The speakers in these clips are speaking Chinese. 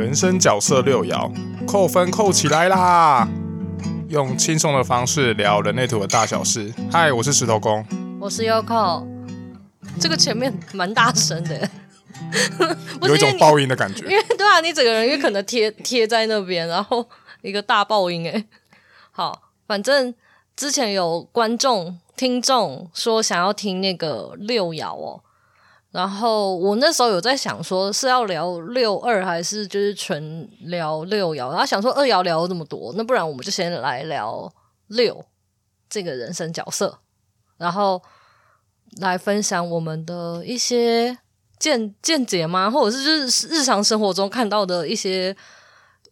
人生角色六爻，扣分扣起来啦！用轻松的方式聊人类图的大小事。嗨，我是石头公，我是 Yoko。这个前面蛮大声的，有一种爆音的感觉。因为 对啊，你整个人也可能贴贴在那边，然后一个大爆音哎。好，反正之前有观众听众说想要听那个六爻哦。然后我那时候有在想，说是要聊六二还是就是纯聊六爻，然后想说二爻聊了这么多，那不然我们就先来聊六这个人生角色，然后来分享我们的一些见见解吗？或者是就是日常生活中看到的一些，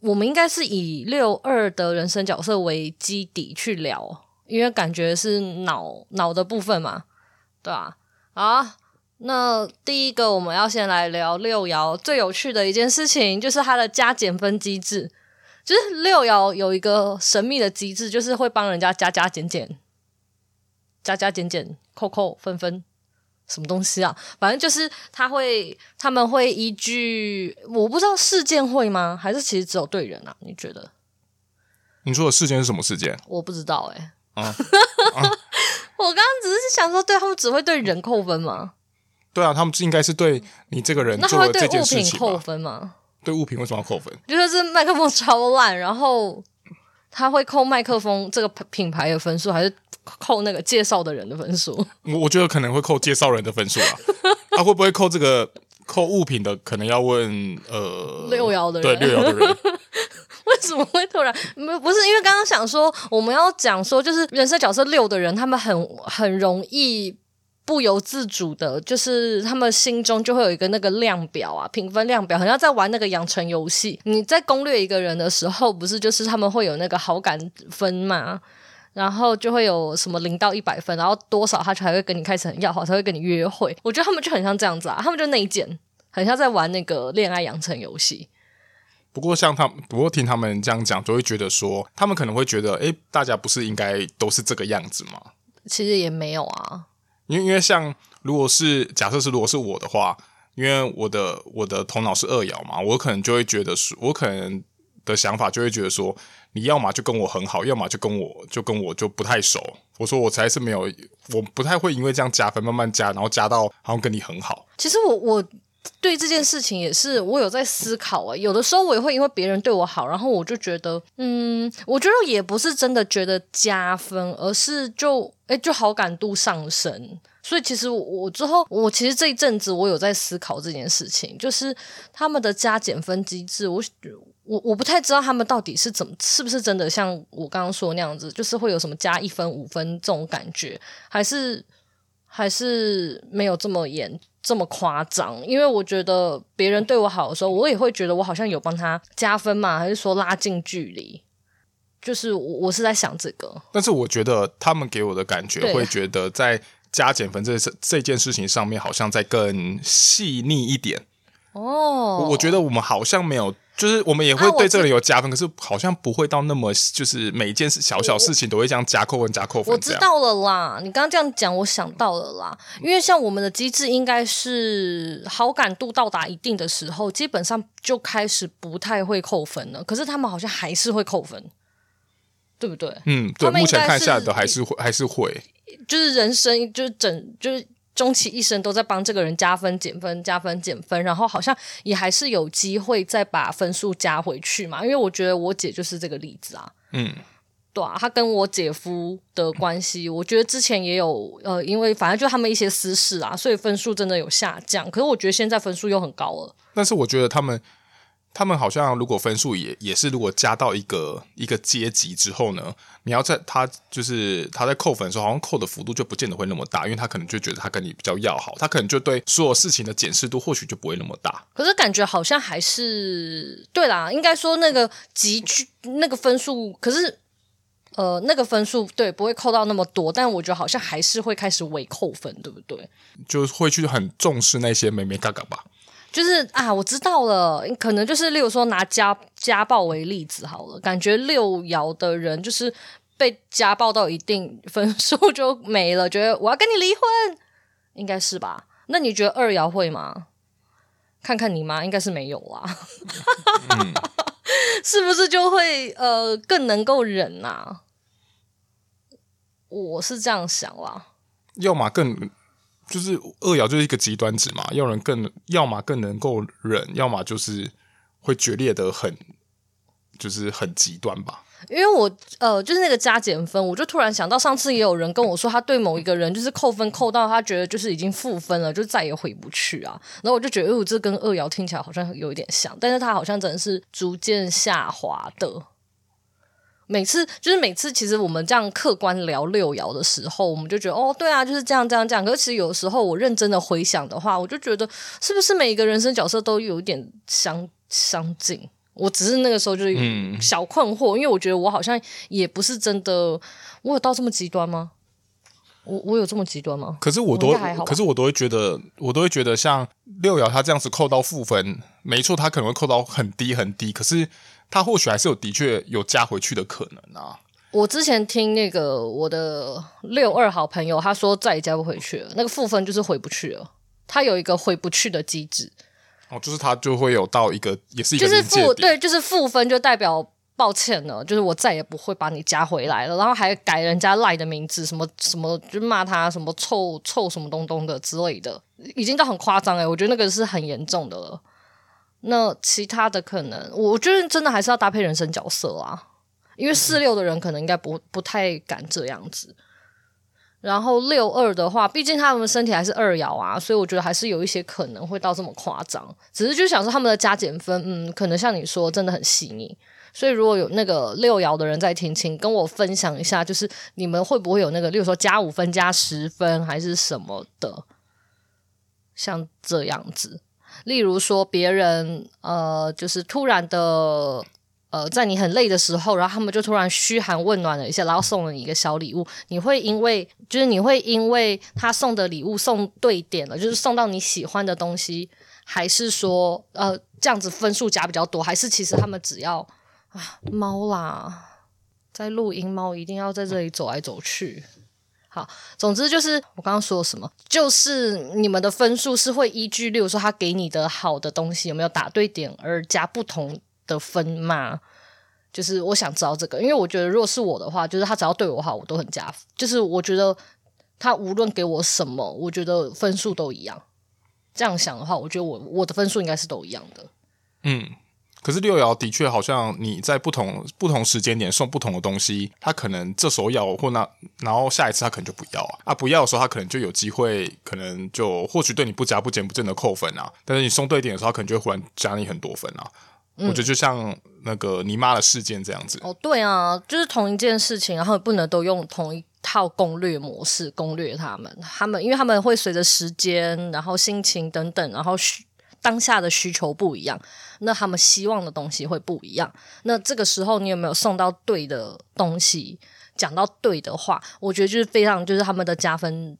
我们应该是以六二的人生角色为基底去聊，因为感觉是脑脑的部分嘛，对吧？啊。那第一个，我们要先来聊六爻最有趣的一件事情，就是它的加减分机制。就是六爻有一个神秘的机制，就是会帮人家加加减减、加加减减、扣扣分分，什么东西啊？反正就是他会，他们会依据，我不知道事件会吗？还是其实只有对人啊？你觉得？你说的事件是什么事件？我不知道哎、欸。啊啊、我刚刚只是想说，对他们只会对人扣分吗？对啊，他们应该是对你这个人做的这件事情。那他会对物品扣分吗？对物品为什么要扣分？就是这麦克风超烂，然后他会扣麦克风这个品牌的分数，还是扣那个介绍的人的分数？我我觉得可能会扣介绍人的分数啊。他 会不会扣这个扣物品的？可能要问呃六爻的人。对六爻的人，为什么会突然？不是因为刚刚想说我们要讲说，就是人生角色六的人，他们很很容易。不由自主的，就是他们心中就会有一个那个量表啊，评分量表，好像在玩那个养成游戏。你在攻略一个人的时候，不是就是他们会有那个好感分嘛？然后就会有什么零到一百分，然后多少他才会跟你开始很要好，才会跟你约会。我觉得他们就很像这样子啊，他们就内建，很像在玩那个恋爱养成游戏。不过像他们，不过听他们这样讲，就会觉得说，他们可能会觉得，诶，大家不是应该都是这个样子吗？其实也没有啊。因为因为像如果是假设是如果是我的话，因为我的我的头脑是二爻嘛，我可能就会觉得说，我可能的想法就会觉得说，你要么就跟我很好，要么就跟我就跟我就不太熟。我说我才是没有，我不太会因为这样加分慢慢加，然后加到好像跟你很好。其实我我对这件事情也是我有在思考啊，有的时候我也会因为别人对我好，然后我就觉得，嗯，我觉得也不是真的觉得加分，而是就。哎，就好感度上升，所以其实我，我之后我其实这一阵子我有在思考这件事情，就是他们的加减分机制，我我我不太知道他们到底是怎么，是不是真的像我刚刚说那样子，就是会有什么加一分、五分这种感觉，还是还是没有这么严、这么夸张？因为我觉得别人对我好的时候，我也会觉得我好像有帮他加分嘛，还是说拉近距离？就是我，我是在想这个，但是我觉得他们给我的感觉会觉得在加减分这这件事情上面，好像在更细腻一点哦。我觉得我们好像没有，就是我们也会对这个人有加分，啊、可是好像不会到那么，就是每一件事小小事情都会这样加扣分、加扣分。我知道了啦，你刚刚这样讲，我想到了啦。因为像我们的机制，应该是好感度到达一定的时候，基本上就开始不太会扣分了。可是他们好像还是会扣分。对不对？嗯，对，目前看下来的还是会，还是会，就是人生，就是整，就是终其一生都在帮这个人加分、减分、加分、减分，然后好像也还是有机会再把分数加回去嘛。因为我觉得我姐就是这个例子啊。嗯，对啊，她跟我姐夫的关系，我觉得之前也有呃，因为反正就他们一些私事啊，所以分数真的有下降。可是我觉得现在分数又很高了。但是我觉得他们。他们好像如果分数也也是如果加到一个一个阶级之后呢，你要在他就是他在扣分的时候，好像扣的幅度就不见得会那么大，因为他可能就觉得他跟你比较要好，他可能就对所有事情的检视度或许就不会那么大。可是感觉好像还是对啦，应该说那个级距那个分数，可是呃那个分数对不会扣到那么多，但我觉得好像还是会开始微扣分，对不对？就会去很重视那些美美嘎嘎吧。就是啊，我知道了，可能就是例如说拿家家暴为例子好了，感觉六爻的人就是被家暴到一定分数就没了，觉得我要跟你离婚，应该是吧？那你觉得二爻会吗？看看你妈，应该是没有啦。嗯、是不是就会呃更能够忍啊？我是这样想啦。要么更就是二爻就是一个极端值嘛，要人更要么更能够忍，要么就是会决裂的很，就是很极端吧。因为我呃，就是那个加减分，我就突然想到，上次也有人跟我说，他对某一个人就是扣分扣到他觉得就是已经负分了，就再也回不去啊。然后我就觉得，哦，这跟二爻听起来好像有一点像，但是他好像真的是逐渐下滑的。每次就是每次，其实我们这样客观聊六爻的时候，我们就觉得哦，对啊，就是这样这样这样。可是其实有时候我认真的回想的话，我就觉得是不是每一个人生角色都有一点相相近？我只是那个时候就是小困惑，嗯、因为我觉得我好像也不是真的，我有到这么极端吗？我我有这么极端吗？可是我都，可是我都会觉得，我都会觉得像六爻他这样子扣到负分，没错，他可能会扣到很低很低，可是他或许还是有的确有加回去的可能啊。我之前听那个我的六二好朋友他说再也加不回去了，那个负分就是回不去了，他有一个回不去的机制。哦，就是他就会有到一个，也是一个就是负对，就是负分就代表抱歉了，就是我再也不会把你加回来了，然后还改人家赖的名字，什么什么就骂他什么臭臭什么东东的之类的，已经到很夸张诶，我觉得那个是很严重的了。那其他的可能，我觉得真的还是要搭配人生角色啊，因为四六的人可能应该不不太敢这样子。然后六二的话，毕竟他们身体还是二爻啊，所以我觉得还是有一些可能会到这么夸张。只是就想说他们的加减分，嗯，可能像你说真的很细腻。所以如果有那个六爻的人在听，请跟我分享一下，就是你们会不会有那个，例如说加五分、加十分还是什么的，像这样子。例如说别人呃，就是突然的。呃，在你很累的时候，然后他们就突然嘘寒问暖了一下，然后送了你一个小礼物。你会因为就是你会因为他送的礼物送对点了，就是送到你喜欢的东西，还是说呃这样子分数加比较多，还是其实他们只要啊猫啦，在录音，猫一定要在这里走来走去。好，总之就是我刚刚说什么，就是你们的分数是会依据，例如说他给你的好的东西有没有打对点而加不同的分吗？就是我想知道这个，因为我觉得如果是我的话，就是他只要对我好，我都很加。就是我觉得他无论给我什么，我觉得分数都一样。这样想的话，我觉得我我的分数应该是都一样的。嗯，可是六爻的确好像你在不同不同时间点送不同的东西，他可能这时候要或那，然后下一次他可能就不要啊。啊，不要的时候他可能就有机会，可能就或许对你不加不减不正的扣分啊。但是你送对点的时候，他可能就会忽然加你很多分啊。我觉得就像那个你妈的事件这样子。哦，对啊，就是同一件事情，然后不能都用同一套攻略模式攻略他们。他们因为他们会随着时间，然后心情等等，然后需当下的需求不一样，那他们希望的东西会不一样。那这个时候你有没有送到对的东西，讲到对的话，我觉得就是非常就是他们的加分。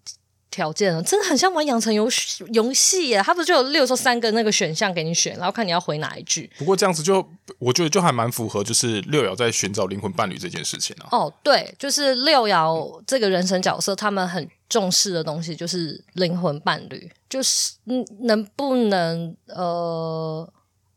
条件了，真的很像玩养成游戏游戏耶！他不是就有六说三个那个选项给你选，然后看你要回哪一句。不过这样子就我觉得就还蛮符合，就是六爻在寻找灵魂伴侣这件事情啊。哦，对，就是六爻这个人生角色，他们很重视的东西就是灵魂伴侣，就是能不能呃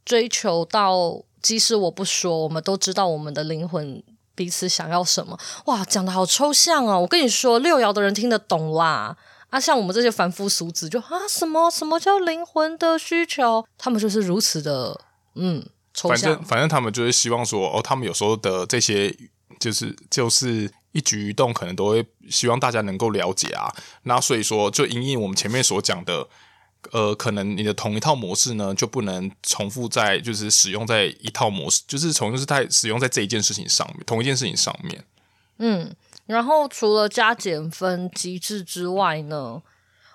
追求到，即使我不说，我们都知道我们的灵魂彼此想要什么。哇，讲得好抽象哦！我跟你说，六爻的人听得懂啦。啊，像我们这些凡夫俗子就，就啊，什么什么叫灵魂的需求？他们就是如此的，嗯，抽象。反正反正他们就是希望说，哦，他们有时候的这些，就是就是一举一动，可能都会希望大家能够了解啊。那所以说，就因应我们前面所讲的，呃，可能你的同一套模式呢，就不能重复在，就是使用在一套模式，就是重复是在使用在这一件事情上面，同一件事情上面，嗯。然后除了加减分机制之外呢，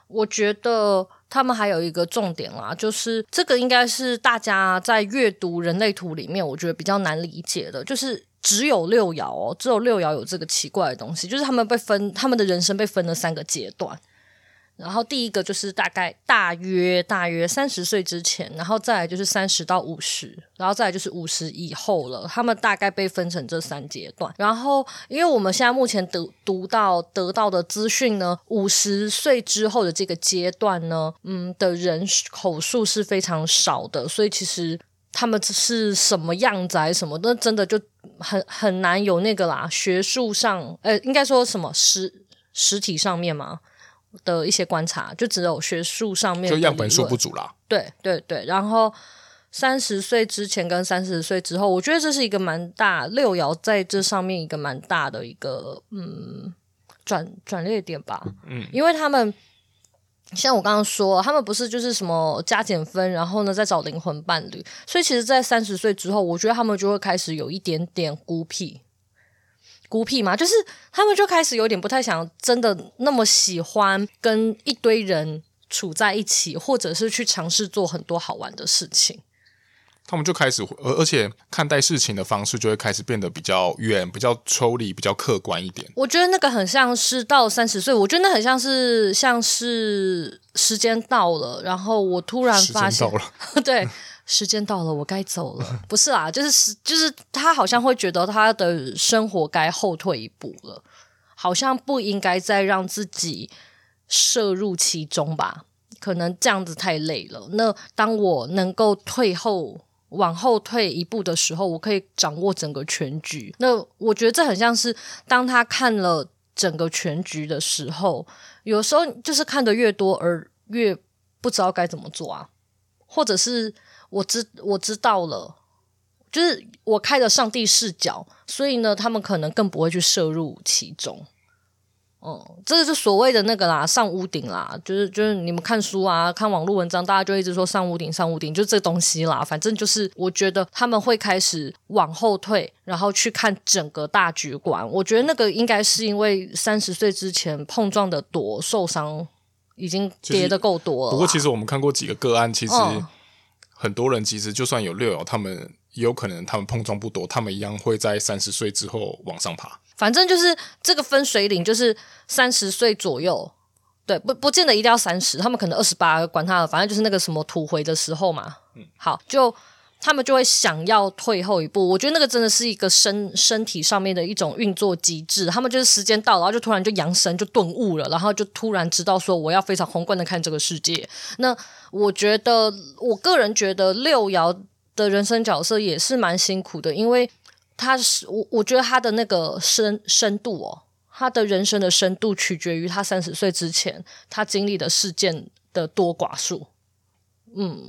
我觉得他们还有一个重点啦，就是这个应该是大家在阅读人类图里面，我觉得比较难理解的，就是只有六爻哦，只有六爻有这个奇怪的东西，就是他们被分，他们的人生被分了三个阶段。然后第一个就是大概大约大约三十岁之前，然后再来就是三十到五十，然后再来就是五十以后了。他们大概被分成这三阶段。然后，因为我们现在目前得读到得到的资讯呢，五十岁之后的这个阶段呢，嗯的人口数是非常少的，所以其实他们是什么样子什么，那真的就很很难有那个啦。学术上，呃，应该说什么实实体上面嘛。的一些观察，就只有学术上面，就样本数不足啦。对对对，然后三十岁之前跟三十岁之后，我觉得这是一个蛮大六爻在这上面一个蛮大的一个嗯转转捩点吧。嗯，因为他们像我刚刚说，他们不是就是什么加减分，然后呢再找灵魂伴侣，所以其实，在三十岁之后，我觉得他们就会开始有一点点孤僻。孤僻嘛，就是他们就开始有点不太想真的那么喜欢跟一堆人处在一起，或者是去尝试做很多好玩的事情。他们就开始，而而且看待事情的方式就会开始变得比较远、比较抽离、比较客观一点。我觉得那个很像是到三十岁，我觉得那很像是像是时间到了，然后我突然发现，对。时间到了，我该走了。不是啊，就是就是他好像会觉得他的生活该后退一步了，好像不应该再让自己涉入其中吧？可能这样子太累了。那当我能够退后、往后退一步的时候，我可以掌握整个全局。那我觉得这很像是当他看了整个全局的时候，有时候就是看得越多，而越不知道该怎么做啊，或者是。我知我知道了，就是我开的上帝视角，所以呢，他们可能更不会去摄入其中。嗯，这个是所谓的那个啦，上屋顶啦，就是就是你们看书啊，看网络文章，大家就一直说上屋顶，上屋顶，就这东西啦。反正就是，我觉得他们会开始往后退，然后去看整个大局观。我觉得那个应该是因为三十岁之前碰撞的多，受伤已经跌得够多了。不过，其实我们看过几个个案，其实、嗯。很多人其实就算有六爻，他们也有可能他们碰撞不多，他们一样会在三十岁之后往上爬。反正就是这个分水岭，就是三十岁左右，对，不不见得一定要三十，他们可能二十八，管他了，反正就是那个什么土回的时候嘛。嗯，好，就他们就会想要退后一步。我觉得那个真的是一个身身体上面的一种运作机制，他们就是时间到了，然后就突然就扬升，就顿悟了，然后就突然知道说我要非常宏观的看这个世界。那我觉得，我个人觉得六爻的人生角色也是蛮辛苦的，因为他是我，我觉得他的那个深深度哦，他的人生的深度取决于他三十岁之前他经历的事件的多寡数。嗯，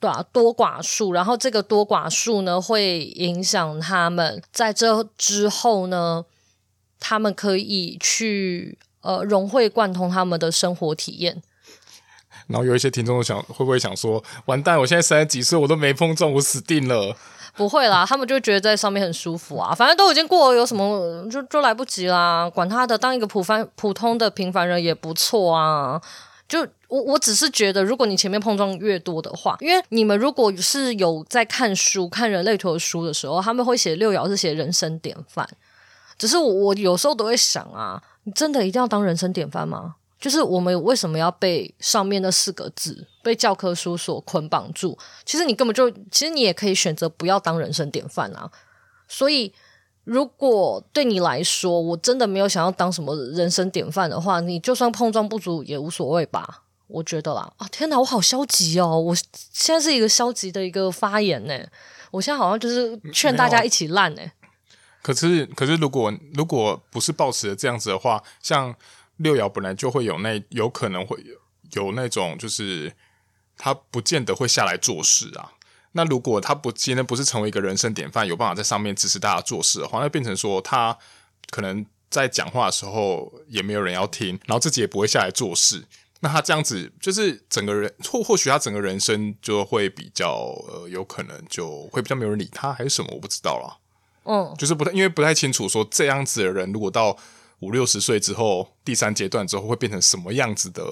对啊，多寡数，然后这个多寡数呢，会影响他们在这之后呢，他们可以去呃融会贯通他们的生活体验。然后有一些听众想，会不会想说，完蛋，我现在三十几岁，我都没碰撞，我死定了？不会啦，他们就觉得在上面很舒服啊，反正都已经过了，有什么就就来不及啦，管他的，当一个普凡普通的平凡人也不错啊。就我我只是觉得，如果你前面碰撞越多的话，因为你们如果是有在看书、看人类图的书的时候，他们会写六爻是写人生典范，只是我我有时候都会想啊，你真的一定要当人生典范吗？就是我们为什么要被上面那四个字被教科书所捆绑住？其实你根本就，其实你也可以选择不要当人生典范啊。所以，如果对你来说，我真的没有想要当什么人生典范的话，你就算碰撞不足也无所谓吧。我觉得啦，啊天哪，我好消极哦！我现在是一个消极的一个发言呢。我现在好像就是劝大家一起烂呢。可是，可是如果如果不是抱持这样子的话，像。六爻本来就会有那有可能会有有那种，就是他不见得会下来做事啊。那如果他不今天不是成为一个人生典范，有办法在上面支持大家做事的话，那变成说他可能在讲话的时候也没有人要听，然后自己也不会下来做事。那他这样子就是整个人或或许他整个人生就会比较呃有可能就会比较没有人理他还是什么，我不知道啦。嗯，就是不太因为不太清楚说这样子的人如果到。五六十岁之后，第三阶段之后会变成什么样子的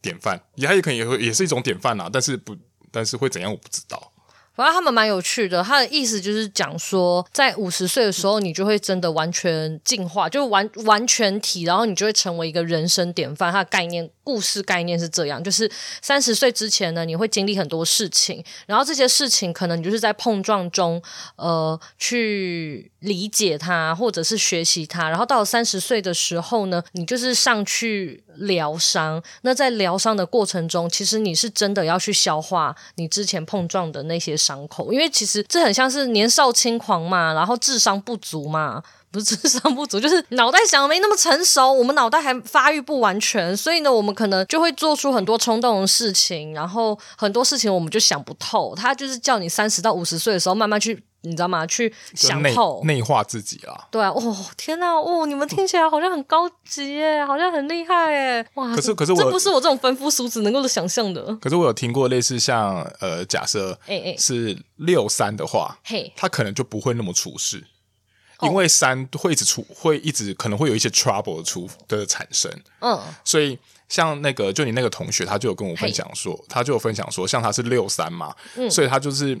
典范？也他也可能也会也是一种典范啦，但是不，但是会怎样我不知道。反正他们蛮有趣的，他的意思就是讲说，在五十岁的时候，你就会真的完全进化，就完完全体，然后你就会成为一个人生典范。他的概念、故事概念是这样，就是三十岁之前呢，你会经历很多事情，然后这些事情可能你就是在碰撞中，呃，去理解它，或者是学习它，然后到了三十岁的时候呢，你就是上去疗伤。那在疗伤的过程中，其实你是真的要去消化你之前碰撞的那些。伤口，因为其实这很像是年少轻狂嘛，然后智商不足嘛，不是智商不足，就是脑袋想的没那么成熟，我们脑袋还发育不完全，所以呢，我们可能就会做出很多冲动的事情，然后很多事情我们就想不透。他就是叫你三十到五十岁的时候慢慢去。你知道吗？去想透内化自己啊！对啊，哦天哪，哦你们听起来好像很高级耶，好像很厉害耶！哇，可是可是我这不是我这种凡夫俗子能够想象的。可是我有听过类似像呃，假设是六三的话，嘿，他可能就不会那么出事，因为三会一直出，会一直可能会有一些 trouble 的出的产生。嗯，所以像那个就你那个同学，他就有跟我分享说，他就有分享说，像他是六三嘛，所以他就是。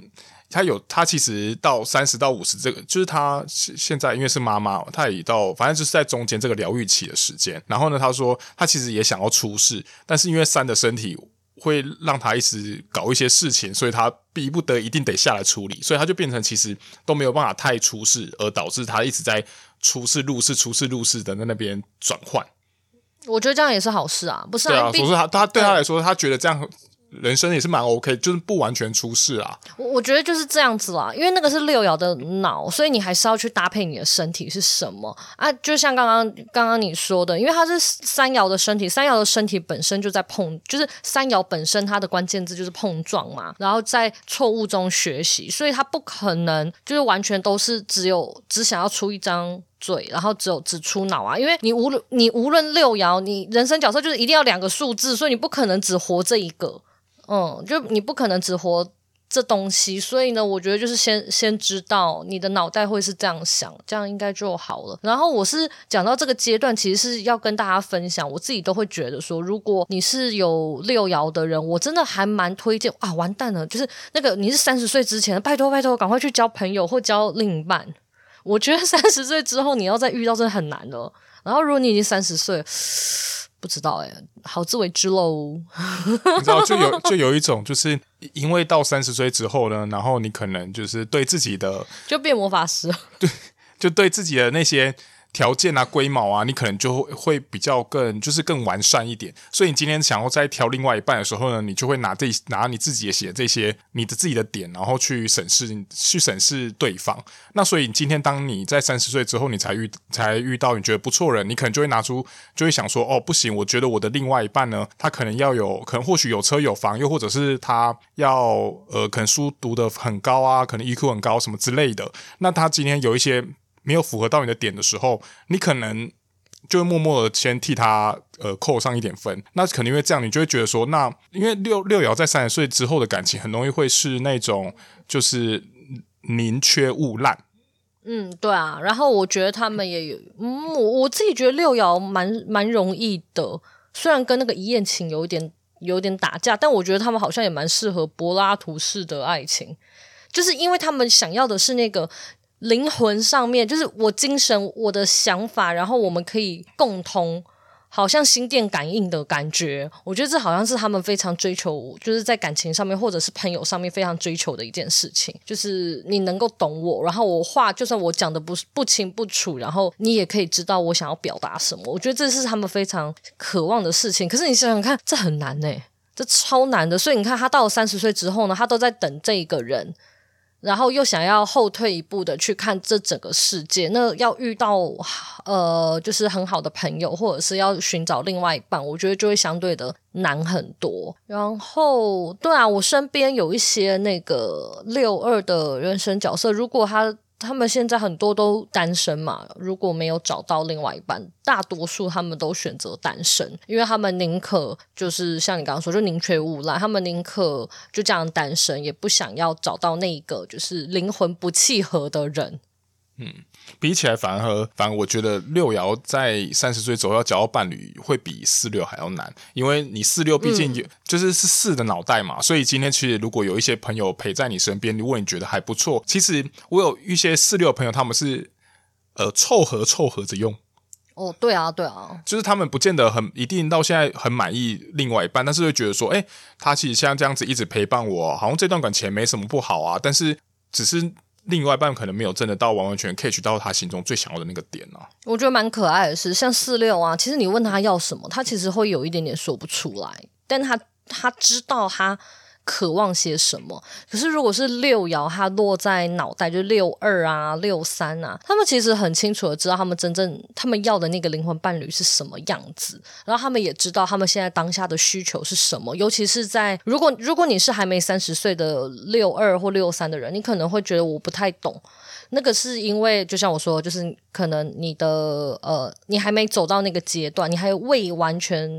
他有，他其实到三十到五十这个，就是他现在因为是妈妈，他也到，反正就是在中间这个疗愈期的时间。然后呢，他说他其实也想要出世，但是因为三的身体会让他一直搞一些事情，所以他逼不得一定得下来处理，所以他就变成其实都没有办法太出世，而导致他一直在出世入世、出世入世的在那边转换。我觉得这样也是好事啊，不是啊？对啊，所以他他对他来说，他觉得这样。人生也是蛮 OK，就是不完全出事啊。我我觉得就是这样子啦，因为那个是六爻的脑，所以你还是要去搭配你的身体是什么啊？就像刚刚刚刚你说的，因为它是三爻的身体，三爻的身体本身就在碰，就是三爻本身它的关键字就是碰撞嘛，然后在错误中学习，所以它不可能就是完全都是只有只想要出一张嘴，然后只有只出脑啊，因为你无论你无论六爻，你人生角色就是一定要两个数字，所以你不可能只活这一个。嗯，就你不可能只活这东西，所以呢，我觉得就是先先知道你的脑袋会是这样想，这样应该就好了。然后我是讲到这个阶段，其实是要跟大家分享，我自己都会觉得说，如果你是有六爻的人，我真的还蛮推荐啊。完蛋了，就是那个你是三十岁之前，拜托拜托，赶快去交朋友或交另一半。我觉得三十岁之后你要再遇到真的很难了。然后如果你已经三十岁。不知道哎、欸，好自为之喽。你知道，就有就有一种，就是因为到三十岁之后呢，然后你可能就是对自己的就变魔法师，对，就对自己的那些。条件啊，龟毛啊，你可能就会会比较更就是更完善一点。所以你今天想要再挑另外一半的时候呢，你就会拿这拿你自己也写这些你的自己的点，然后去审视去审视对方。那所以今天当你在三十岁之后，你才遇才遇到你觉得不错人，你可能就会拿出就会想说，哦，不行，我觉得我的另外一半呢，他可能要有可能或许有车有房，又或者是他要呃可能书读得很高啊，可能 EQ 很高什么之类的。那他今天有一些。没有符合到你的点的时候，你可能就会默默的先替他呃扣上一点分。那可能因为这样，你就会觉得说，那因为六六爻在三十岁之后的感情，很容易会是那种就是宁缺毋滥。嗯，对啊。然后我觉得他们也有，嗯，我我自己觉得六爻蛮蛮容易的，虽然跟那个一夜情有点有点打架，但我觉得他们好像也蛮适合柏拉图式的爱情，就是因为他们想要的是那个。灵魂上面就是我精神，我的想法，然后我们可以共通，好像心电感应的感觉。我觉得这好像是他们非常追求，就是在感情上面或者是朋友上面非常追求的一件事情，就是你能够懂我，然后我话就算我讲的不不清不楚，然后你也可以知道我想要表达什么。我觉得这是他们非常渴望的事情。可是你想想看，这很难欸，这超难的。所以你看，他到了三十岁之后呢，他都在等这一个人。然后又想要后退一步的去看这整个世界，那要遇到呃，就是很好的朋友，或者是要寻找另外一半，我觉得就会相对的难很多。然后，对啊，我身边有一些那个六二的人生角色，如果他。他们现在很多都单身嘛，如果没有找到另外一半，大多数他们都选择单身，因为他们宁可就是像你刚刚说，就宁缺毋滥，他们宁可就这样单身，也不想要找到那一个就是灵魂不契合的人。嗯，比起来反而反而我觉得六爻在三十岁左右要找到伴侣会比四六还要难，因为你四六毕竟有、嗯、就是是四的脑袋嘛，所以今天其实如果有一些朋友陪在你身边，如果你觉得还不错，其实我有一些四六的朋友，他们是呃凑合凑合着用。哦，对啊，对啊，就是他们不见得很一定到现在很满意另外一半，但是会觉得说，哎，他其实像这样子一直陪伴我，好像这段感情没什么不好啊，但是只是。另外一半可能没有真的到完完全全 catch 到他心中最想要的那个点呢、我觉得蛮可爱的是，像四六啊，其实你问他要什么，他其实会有一点点说不出来，但他他知道他。渴望些什么？可是如果是六爻，它落在脑袋，就六二啊、六三啊，他们其实很清楚的知道他们真正他们要的那个灵魂伴侣是什么样子，然后他们也知道他们现在当下的需求是什么。尤其是在如果如果你是还没三十岁的六二或六三的人，你可能会觉得我不太懂。那个是因为，就像我说，就是可能你的呃，你还没走到那个阶段，你还未完全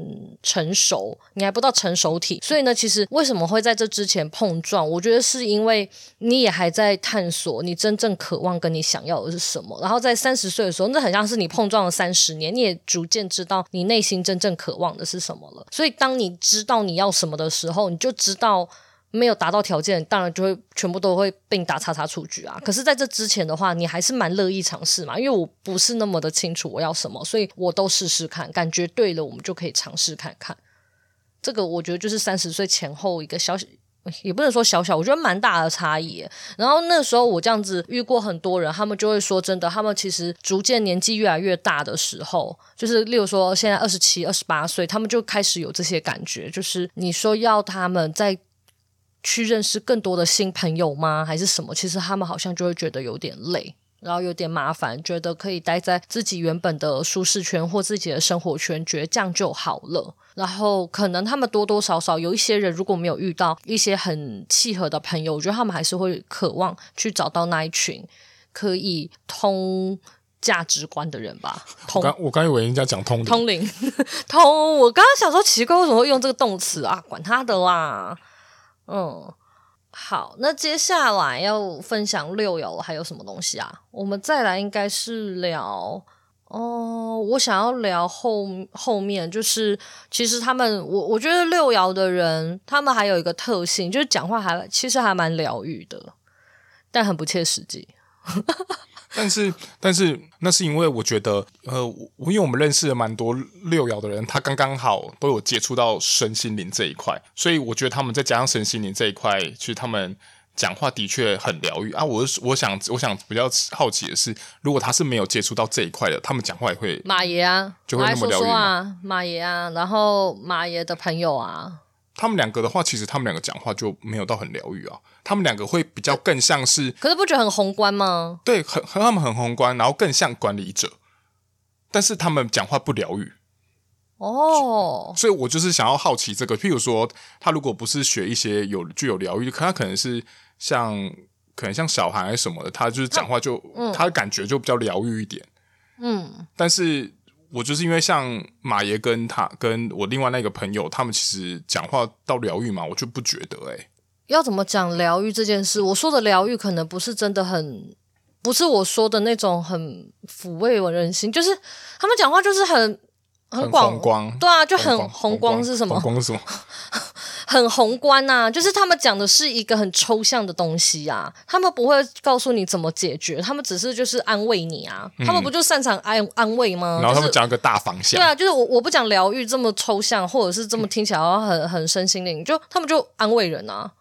成熟，你还不到成熟体，所以呢，其实为什么会在在这之前碰撞？我觉得是因为你也还在探索你真正渴望跟你想要的是什么。然后在三十岁的时候，那很像是你碰撞了三十年，你也逐渐知道你内心真正渴望的是什么了。所以当你知道你要什么的时候，你就知道。没有达到条件，当然就会全部都会被你打叉叉出局啊。可是，在这之前的话，你还是蛮乐意尝试嘛，因为我不是那么的清楚我要什么，所以我都试试看，感觉对了，我们就可以尝试看看。这个我觉得就是三十岁前后一个小小，也不能说小小，我觉得蛮大的差异。然后那时候我这样子遇过很多人，他们就会说真的，他们其实逐渐年纪越来越大的时候，就是例如说现在二十七、二十八岁，他们就开始有这些感觉，就是你说要他们再。去认识更多的新朋友吗？还是什么？其实他们好像就会觉得有点累，然后有点麻烦，觉得可以待在自己原本的舒适圈或自己的生活圈，觉得这样就好了。然后可能他们多多少少有一些人，如果没有遇到一些很契合的朋友，我觉得他们还是会渴望去找到那一群可以通价值观的人吧。通我刚我刚以为人家讲通灵，通灵通。我刚刚想说奇怪，为什么会用这个动词啊？管他的啦。嗯，好，那接下来要分享六爻还有什么东西啊？我们再来应该是聊哦，我想要聊后后面，就是其实他们，我我觉得六爻的人，他们还有一个特性，就是讲话还其实还蛮疗愈的，但很不切实际。但是，但是那是因为我觉得，呃，我因为我们认识了蛮多六爻的人，他刚刚好都有接触到身心灵这一块，所以我觉得他们再加上身心灵这一块，其实他们讲话的确很疗愈啊。我我想，我想比较好奇的是，如果他是没有接触到这一块的，他们讲话也会马爷啊，就会那么疗愈啊，马爷啊，然后马爷的朋友啊。他们两个的话，其实他们两个讲话就没有到很疗愈啊。他们两个会比较更像是，可是不觉得很宏观吗？对，很和他们很宏观，然后更像管理者。但是他们讲话不疗愈哦，所以我就是想要好奇这个。譬如说，他如果不是学一些有具有疗愈，可他可能是像可能像小孩什么的，他就是讲话就他，嗯，他的感觉就比较疗愈一点。嗯，但是。我就是因为像马爷跟他跟我另外那个朋友，他们其实讲话到疗愈嘛，我就不觉得诶、欸。要怎么讲疗愈这件事？我说的疗愈可能不是真的很，不是我说的那种很抚慰我人心，就是他们讲话就是很。很广，很光，对啊，就很宏光是什么？宏观是什么？很宏观呐，就是他们讲的是一个很抽象的东西啊，他们不会告诉你怎么解决，他们只是就是安慰你啊，嗯、他们不就擅长安安慰吗？然后他们讲一个大方向，对啊，就是我我不讲疗愈这么抽象，或者是这么听起来很很身心灵，就他们就安慰人啊，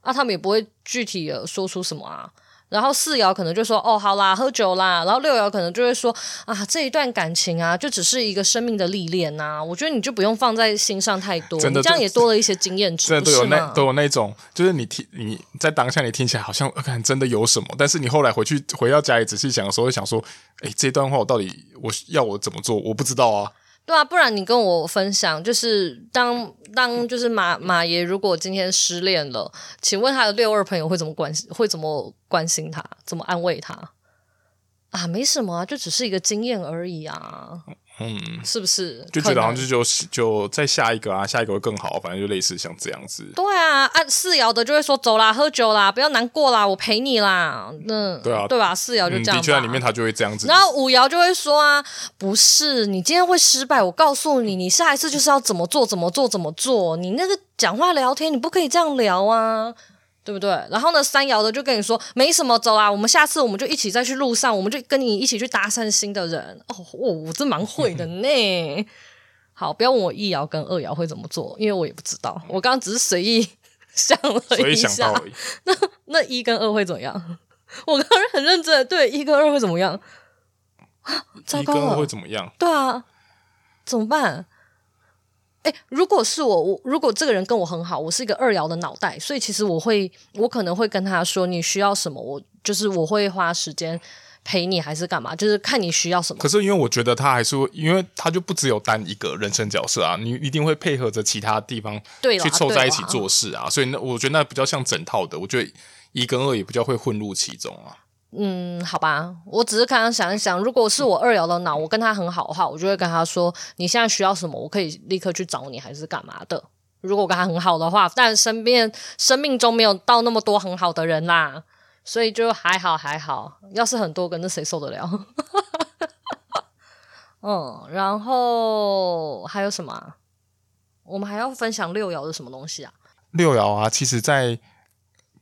啊，他们也不会具体的说出什么啊。然后四爻可能就说哦，好啦，喝酒啦。然后六爻可能就会说啊，这一段感情啊，就只是一个生命的历练呐、啊。我觉得你就不用放在心上太多，你这样也多了一些经验值。真的都有那都有那种，就是你听你在当下你听起来好像真的有什么，但是你后来回去回到家里仔细想的时候，会想说，哎，这段话我到底我要我怎么做？我不知道啊。对啊，不然你跟我分享，就是当当就是马马爷如果今天失恋了，请问他的六二朋友会怎么关心？会怎么关心他？怎么安慰他？啊，没什么啊，就只是一个经验而已啊。嗯，是不是？就觉得好像就就就再下一个啊，下一个会更好，反正就类似像这样子。对啊，按、啊、四爻的就会说走啦，喝酒啦，不要难过啦，我陪你啦。那对啊，对吧？四爻就这样、嗯。的确，在里面他就会这样子。然后五爻就会说啊，不是你今天会失败，我告诉你，你下一次就是要怎么做，怎么做，怎么做。你那个讲话聊天，你不可以这样聊啊。对不对？然后呢，三爻的就跟你说没什么，走啦，我们下次我们就一起再去路上，我们就跟你一起去搭讪新的人。哦，我我这蛮会的呢。好，不要问我一爻跟二爻会怎么做，因为我也不知道。我刚刚只是随意想了一下。那那一跟二会怎么样？我刚刚很认真的，对，一跟二会怎么样？啊，糟糕了，一跟二会怎么样？对啊，怎么办？哎，如果是我，我如果这个人跟我很好，我是一个二爻的脑袋，所以其实我会，我可能会跟他说，你需要什么，我就是我会花时间陪你，还是干嘛，就是看你需要什么。可是因为我觉得他还是会，因为他就不只有单一个人生角色啊，你一定会配合着其他地方去凑在一起做事啊，所以那我觉得那比较像整套的，我觉得一跟二也比较会混入其中啊。嗯，好吧，我只是刚刚想一想，如果是我二爻的脑，我跟他很好的话，我就会跟他说，你现在需要什么，我可以立刻去找你，还是干嘛的？如果我跟他很好的话，但身边生命中没有到那么多很好的人啦，所以就还好还好。要是很多个，那谁受得了？嗯，然后还有什么？我们还要分享六爻的什么东西啊？六爻啊，其实在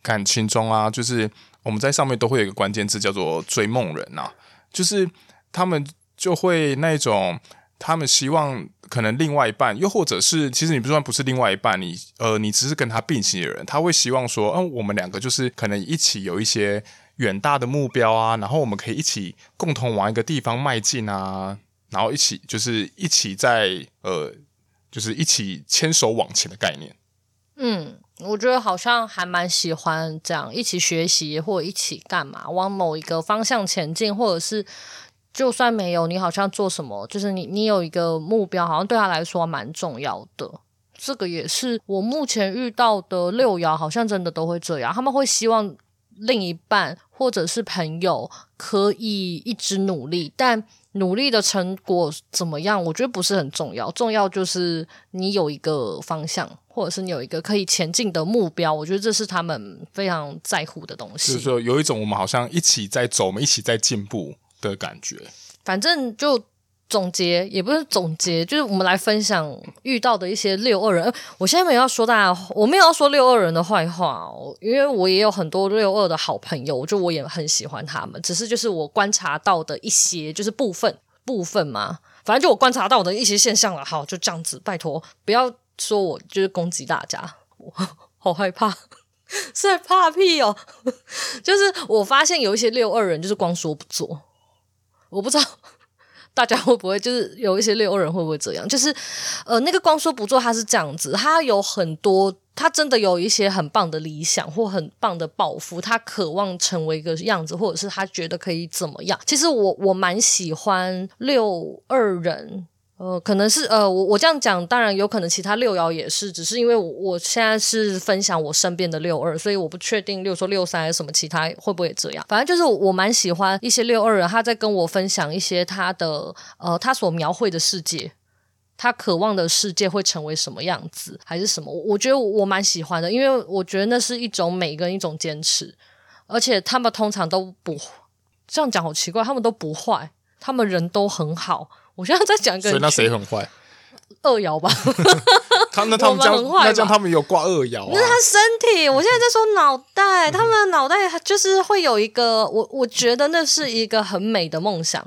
感情中啊，就是。我们在上面都会有一个关键字叫做追梦人呐、就是他们就会那种，他们希望可能另外一半，又或者是其实你不算不是另外一半，你呃你只是跟他并行的人，他会希望说，嗯，我们两个就是可能一起有一些远大的目标啊，然后我们可以一起共同往一个地方迈进啊，然后一起就是一起在呃就是一起牵手往前的概念，嗯。我觉得好像还蛮喜欢这样一起学习或者一起干嘛，往某一个方向前进，或者是就算没有你，好像做什么，就是你你有一个目标，好像对他来说蛮重要的。这个也是我目前遇到的六爻，好像真的都会这样，他们会希望另一半或者是朋友可以一直努力，但努力的成果怎么样，我觉得不是很重要，重要就是你有一个方向。或者是你有一个可以前进的目标，我觉得这是他们非常在乎的东西。就是说，有一种我们好像一起在走，我们一起在进步的感觉。反正就总结，也不是总结，就是我们来分享遇到的一些六二人。我现在没有要说大家，我没有要说六二人的坏话哦，因为我也有很多六二的好朋友，就我也很喜欢他们。只是就是我观察到的一些，就是部分部分嘛，反正就我观察到的一些现象了。好，就这样子，拜托不要。说我就是攻击大家，我好害怕，是在怕屁哦。就是我发现有一些六二人就是光说不做，我不知道大家会不会就是有一些六二人会不会这样？就是呃，那个光说不做，他是这样子，他有很多，他真的有一些很棒的理想或很棒的抱负，他渴望成为一个样子，或者是他觉得可以怎么样。其实我我蛮喜欢六二人。呃，可能是呃，我我这样讲，当然有可能其他六爻也是，只是因为我我现在是分享我身边的六二，所以我不确定，六说六三还是什么其他会不会这样。反正就是我蛮喜欢一些六二人，他在跟我分享一些他的呃，他所描绘的世界，他渴望的世界会成为什么样子，还是什么？我觉得我蛮喜欢的，因为我觉得那是一种美跟一种坚持，而且他们通常都不这样讲，好奇怪，他们都不坏，他们人都很好。我现在在讲一个，所以那谁很坏？二爻吧。他那他们这样，那这样他们有挂二爻啊？那是他身体。我现在在说脑袋，他们的脑袋就是会有一个，我我觉得那是一个很美的梦想。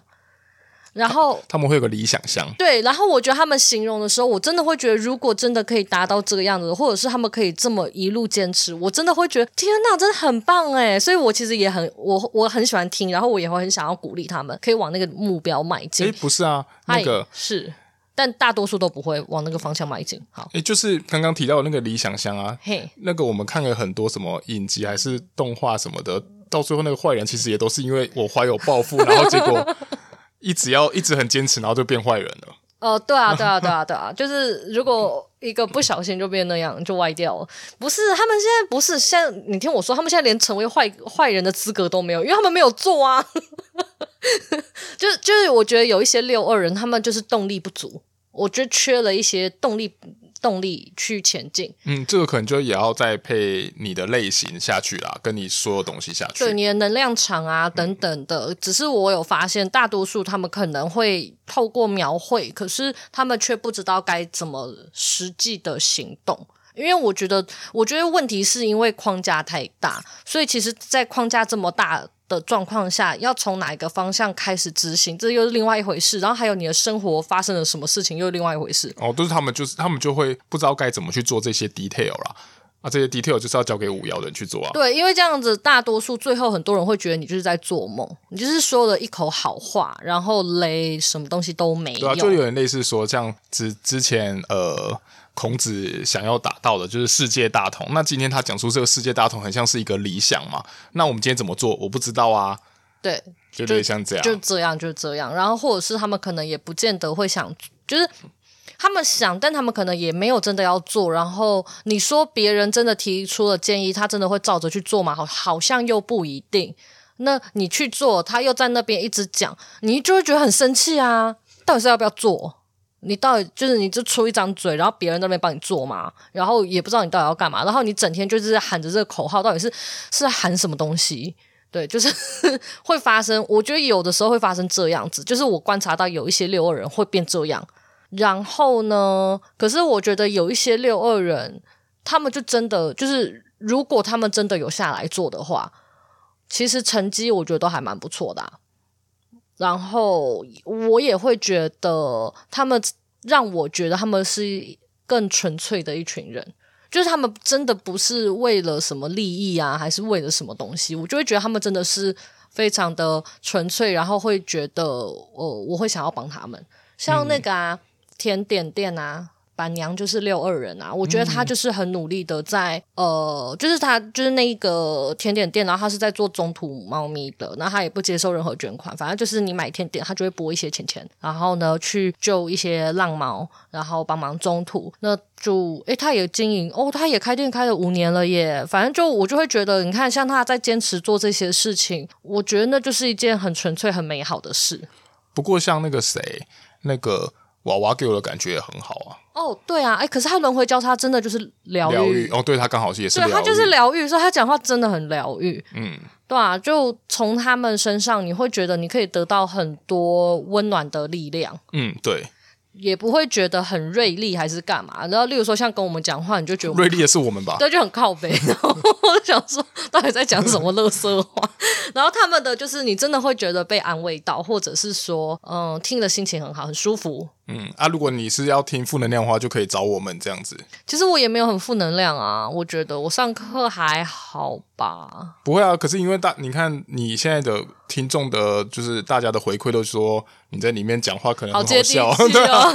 然后他，他们会有个理想乡，对。然后我觉得他们形容的时候，我真的会觉得，如果真的可以达到这个样子，或者是他们可以这么一路坚持，我真的会觉得天哪，真的很棒哎！所以我其实也很我我很喜欢听，然后我也会很想要鼓励他们，可以往那个目标迈进。哎，不是啊，那个是，但大多数都不会往那个方向迈进。好，哎，就是刚刚提到的那个理想乡啊，嘿，那个我们看了很多什么影集还是动画什么的，到最后那个坏人其实也都是因为我怀有抱负，然后结果。一直要一直很坚持，然后就变坏人了。哦，对啊，对啊，对啊，对啊，就是如果一个不小心就变那样，就歪掉了。不是，他们现在不是现在，你听我说，他们现在连成为坏坏人的资格都没有，因为他们没有做啊。就就是，我觉得有一些六二人，他们就是动力不足，我觉得缺了一些动力。动力去前进，嗯，这个可能就也要再配你的类型下去啦，跟你所有东西下去，对你的能量场啊等等的。嗯、只是我有发现，大多数他们可能会透过描绘，可是他们却不知道该怎么实际的行动。因为我觉得，我觉得问题是因为框架太大，所以其实，在框架这么大的状况下，要从哪一个方向开始执行，这又是另外一回事。然后还有你的生活发生了什么事情，又是另外一回事。哦，都是他们，就是他们就会不知道该怎么去做这些 detail 啦。啊，这些 detail 就是要交给五幺的人去做啊。对，因为这样子，大多数最后很多人会觉得你就是在做梦，你就是说了一口好话，然后嘞，什么东西都没有。对啊，就有点类似说，像之之前呃。孔子想要达到的就是世界大同。那今天他讲出这个世界大同，很像是一个理想嘛？那我们今天怎么做？我不知道啊。对，就类似像这样，就这样，就这样。然后或者是他们可能也不见得会想，就是他们想，但他们可能也没有真的要做。然后你说别人真的提出了建议，他真的会照着去做吗？好，好像又不一定。那你去做，他又在那边一直讲，你就会觉得很生气啊！到底是要不要做？你到底就是你就出一张嘴，然后别人在那边帮你做嘛，然后也不知道你到底要干嘛，然后你整天就是喊着这个口号，到底是是在喊什么东西？对，就是会发生。我觉得有的时候会发生这样子，就是我观察到有一些六二人会变这样。然后呢，可是我觉得有一些六二人，他们就真的就是，如果他们真的有下来做的话，其实成绩我觉得都还蛮不错的啊。然后我也会觉得，他们让我觉得他们是更纯粹的一群人，就是他们真的不是为了什么利益啊，还是为了什么东西，我就会觉得他们真的是非常的纯粹，然后会觉得，呃，我会想要帮他们，像那个啊，甜点店啊。板娘就是六二人啊，我觉得他就是很努力的在、嗯、呃，就是他就是那一个甜点店，然后他是在做中途猫咪的，那他也不接受任何捐款，反正就是你买甜点，他就会拨一些钱钱，然后呢去救一些浪猫，然后帮忙中途，那就诶，他也经营哦，他也开店开了五年了耶，反正就我就会觉得，你看像他在坚持做这些事情，我觉得那就是一件很纯粹、很美好的事。不过像那个谁，那个。娃娃给我的感觉也很好啊！哦，对啊，哎，可是他轮回交叉真的就是疗愈哦，对他刚好是也是对，他就是疗愈，所以他讲话真的很疗愈。嗯，对啊，就从他们身上你会觉得你可以得到很多温暖的力量。嗯，对。也不会觉得很锐利还是干嘛，然后例如说像跟我们讲话，你就觉得锐利的是我们吧？对，就很靠北。然后我就想说，到底在讲什么乐色话？然后他们的就是你真的会觉得被安慰到，或者是说，嗯，听的心情很好，很舒服。嗯啊，如果你是要听负能量的话，就可以找我们这样子。其实我也没有很负能量啊，我觉得我上课还好吧。不会啊，可是因为大，你看你现在的听众的，就是大家的回馈都说你在里面讲话可能很好笑，好 对啊。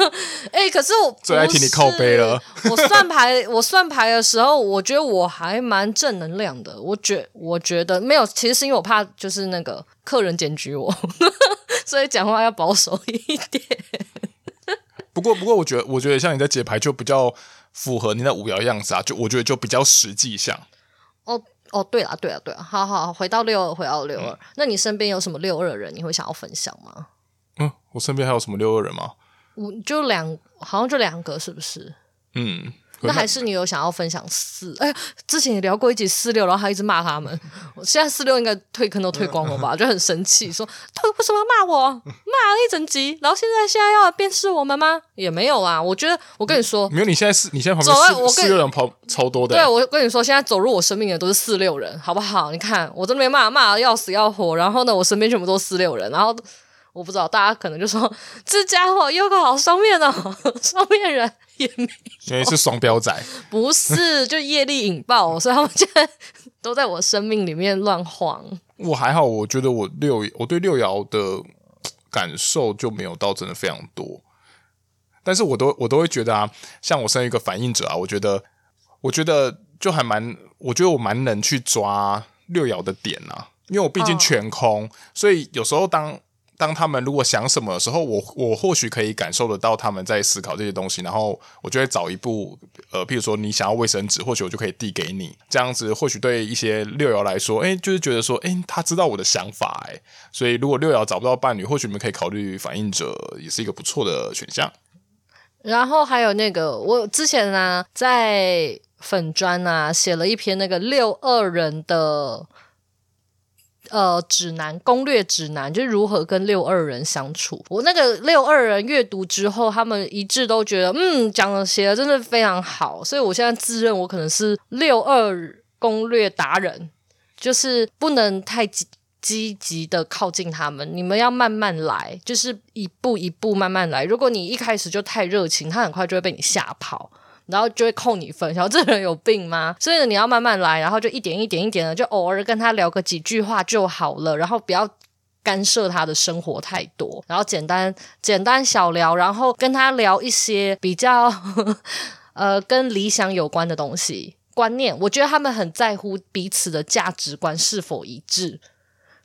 哎、欸，可是我最爱听你靠背了。我算牌，我算牌的时候，我觉得我还蛮正能量的。我觉我觉得没有，其实是因为我怕就是那个客人检举我，所以讲话要保守一点。不过，不过，我觉得，我觉得像你在解牌就比较符合你那五爻样子啊，就我觉得就比较实际像。哦哦，对了，对了，对了，好好，回到六二，回到六二，嗯。那你身边有什么六二的人，你会想要分享吗？嗯，我身边还有什么六二人吗？我就两，好像就两个，是不是？嗯。那还是你有想要分享四？哎，之前也聊过一集四六，然后还一直骂他们。现在四六应该退坑都退光了吧？就很生气，说他为什么要骂我？骂了一整集，然后现在现在要辨识我们吗？也没有啊。我觉得我跟你说，没有。你现在是，你现在旁边四，六人跑超多的。对，我跟你说，现在走入我生命的都是四六人，好不好？你看我这边骂骂的要死要活，然后呢，我身边全部都是四六人，然后。我不知道，大家可能就说这家伙又个好双面哦，双面人也没有，因为是双标仔，不是就业力引爆，所以他们现在 都在我生命里面乱晃。我还好，我觉得我六我对六爻的感受就没有到真的非常多，但是我都我都会觉得啊，像我身为一个反应者啊，我觉得我觉得就还蛮，我觉得我蛮能去抓六爻的点啊，因为我毕竟全空，哦，所以有时候当。当他们如果想什么的时候，我我或许可以感受得到他们在思考这些东西，然后我就会找一部呃，譬如说你想要卫生纸，或许我就可以递给你，这样子或许对一些六爻来说，哎，就是觉得说，哎，他知道我的想法，哎，所以如果六爻找不到伴侣，或许你们可以考虑反映者，也是一个不错的选项。然后还有那个，我之前呢、在粉砖啊写了一篇那个六二人的。呃，指南攻略指南就是如何跟六二人相处。我那个六二人阅读之后，他们一致都觉得，嗯，讲的写的真的非常好。所以我现在自认我可能是六二攻略达人，就是不能太积积极的靠近他们，你们要慢慢来，就是一步一步慢慢来。如果你一开始就太热情，他很快就会被你吓跑。然后就会扣你分，然后这人有病吗？所以呢，你要慢慢来，然后就一点一点一点的，就偶尔跟他聊个几句话就好了，然后不要干涉他的生活太多，然后简单简单小聊，然后跟他聊一些比较呃跟理想有关的东西观念，我觉得他们很在乎彼此的价值观是否一致。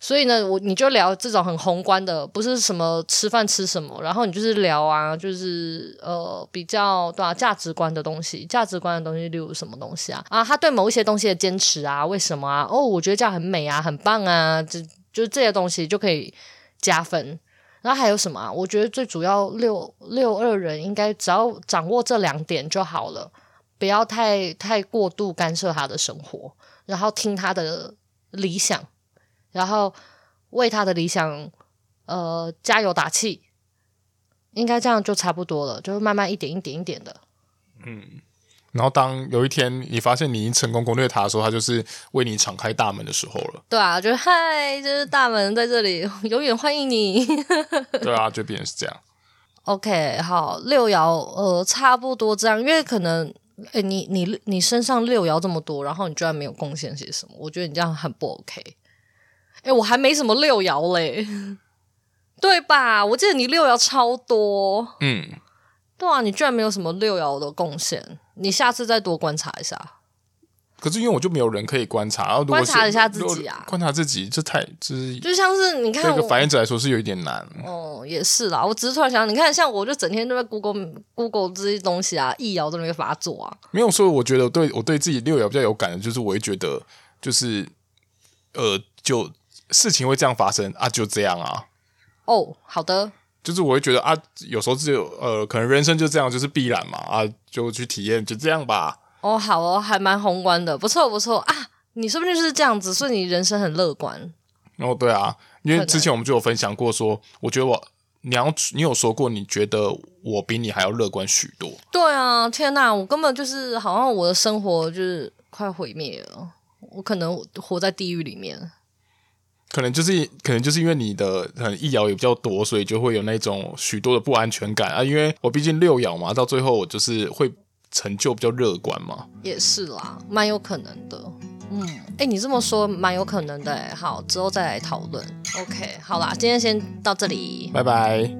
所以呢，我你就聊这种很宏观的，不是什么吃饭吃什么，然后你就是聊啊，就是呃比较对啊价值观的东西，价值观的东西，例如什么东西啊啊，他对某一些东西的坚持啊，为什么啊？哦，我觉得这样很美啊，很棒啊，就就是这些东西就可以加分。然后还有什么啊？我觉得最主要六六二人应该只要掌握这两点就好了，不要太太过度干涉他的生活，然后听他的理想。然后为他的理想，呃，加油打气，应该这样就差不多了，就是慢慢一点一点一点的。嗯，然后当有一天你发现你已经成功攻略他的时候，他就是为你敞开大门的时候了。对啊，就嗨，就是大门在这里，永远欢迎你。对啊，就变成是这样。OK，好，六爻，呃，差不多这样，因为可能，诶，你你你身上六爻这么多，然后你居然没有贡献些什么，我觉得你这样很不 OK。哎，我还没什么六爻嘞，对吧？我记得你六爻超多，嗯，对啊，你居然没有什么六爻的贡献，你下次再多观察一下。可是因为我就没有人可以观察，然后观察一下自己啊，观察自己，这太就是就像是你看，对个反应者来说是有一点难。哦，也是啦，我只是突然想，你看，像我就整天都在 Google Google 这些东西啊，易爻都没法做啊。没有说，我觉得对我对自己六爻比较有感的，就是我会觉得，就是呃，就。事情会这样发生啊，就这样啊。哦，好的。就是我会觉得啊，有时候只有呃，可能人生就这样，就是必然嘛啊，就去体验，就这样吧。哦，好哦，还蛮宏观的，不错不错啊。你说不定就是这样子，所以你人生很乐观。哦，对啊，因为之前我们就有分享过说，说我觉得我你要你有说过，你觉得我比你还要乐观许多。对啊，天哪，我根本就是好像我的生活就是快毁灭了，我可能活在地狱里面。可能就是可能就是因为你的很一咬也比较多，所以就会有那种许多的不安全感啊。因为我毕竟六咬嘛，到最后我就是会成就比较乐观嘛。也是啦，蛮有可能的。嗯，哎、欸，你这么说蛮有可能的。好，之后再来讨论。OK，好啦，今天先到这里，拜拜。